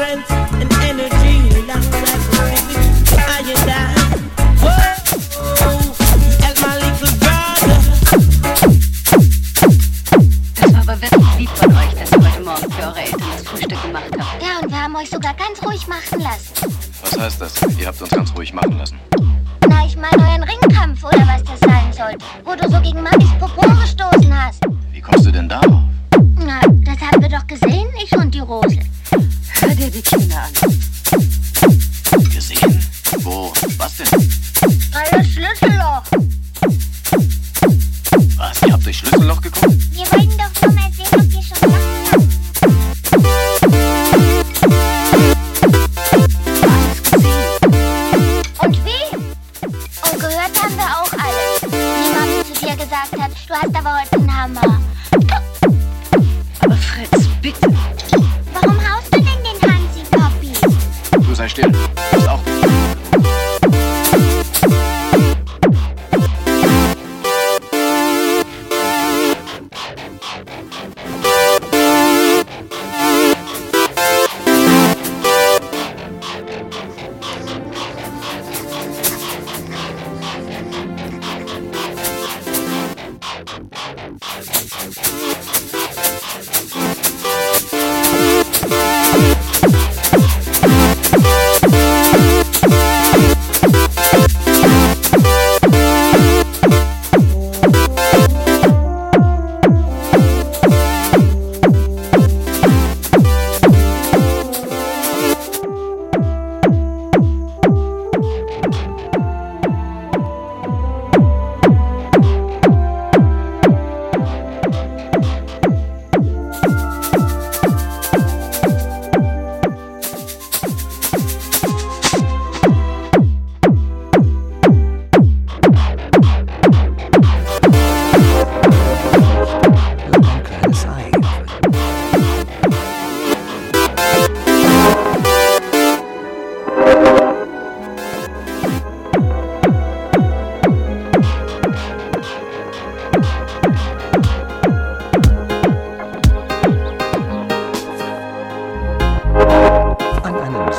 strength and energy. Long life spirit, I and I. Whoa, as my little brother. Das war aber wirklich lieb von euch, dass ihr heute Morgen für eure Eltern das Frühstück gemacht habt. Ja, und wir haben euch sogar ganz ruhig machen lassen. Was heißt das? Ihr habt uns ganz ruhig machen lassen. Na, ich meine euren Ringkampf oder was das sein sollte, Gesehen? Sei still.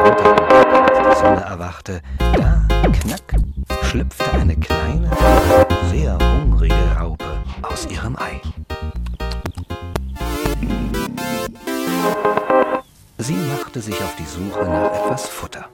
Sonntag, als die Sonne erwachte, da, knack, schlüpfte eine kleine, sehr hungrige Raupe aus ihrem Ei. Sie machte sich auf die Suche nach etwas Futter.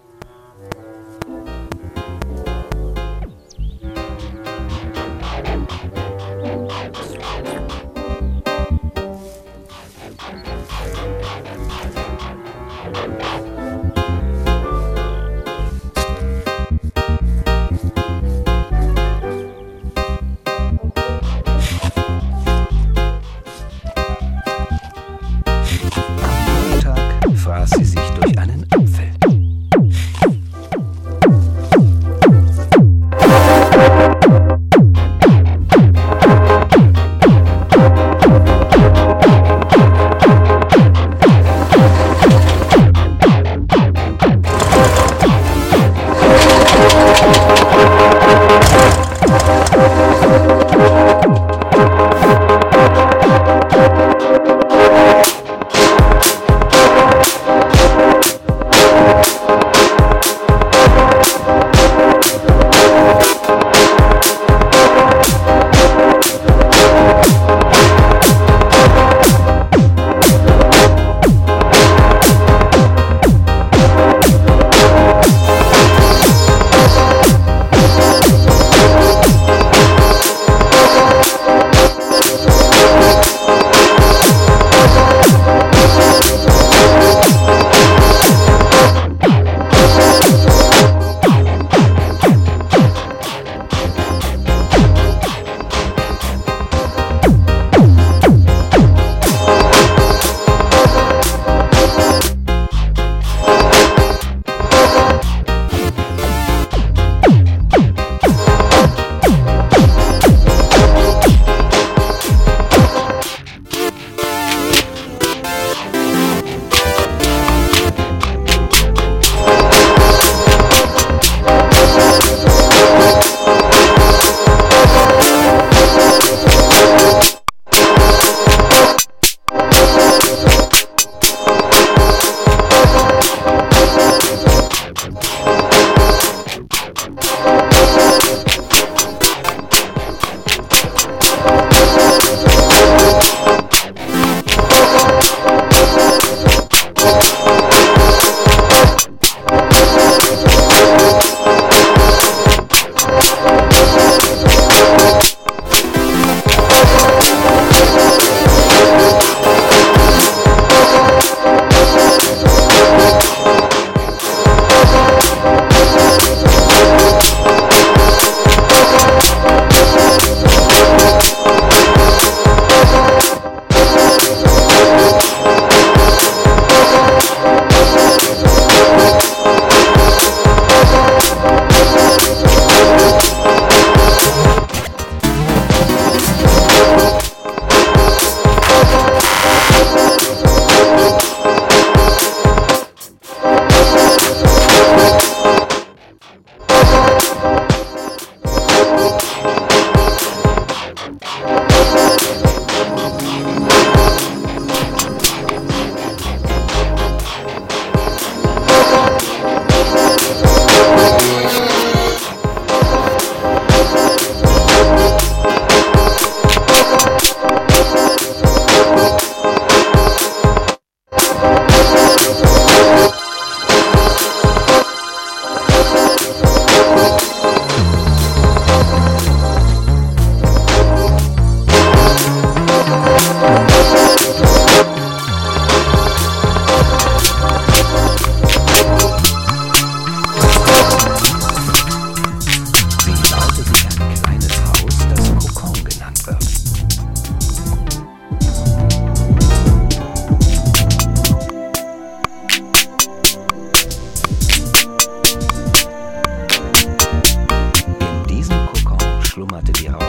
Jammerte die Raupe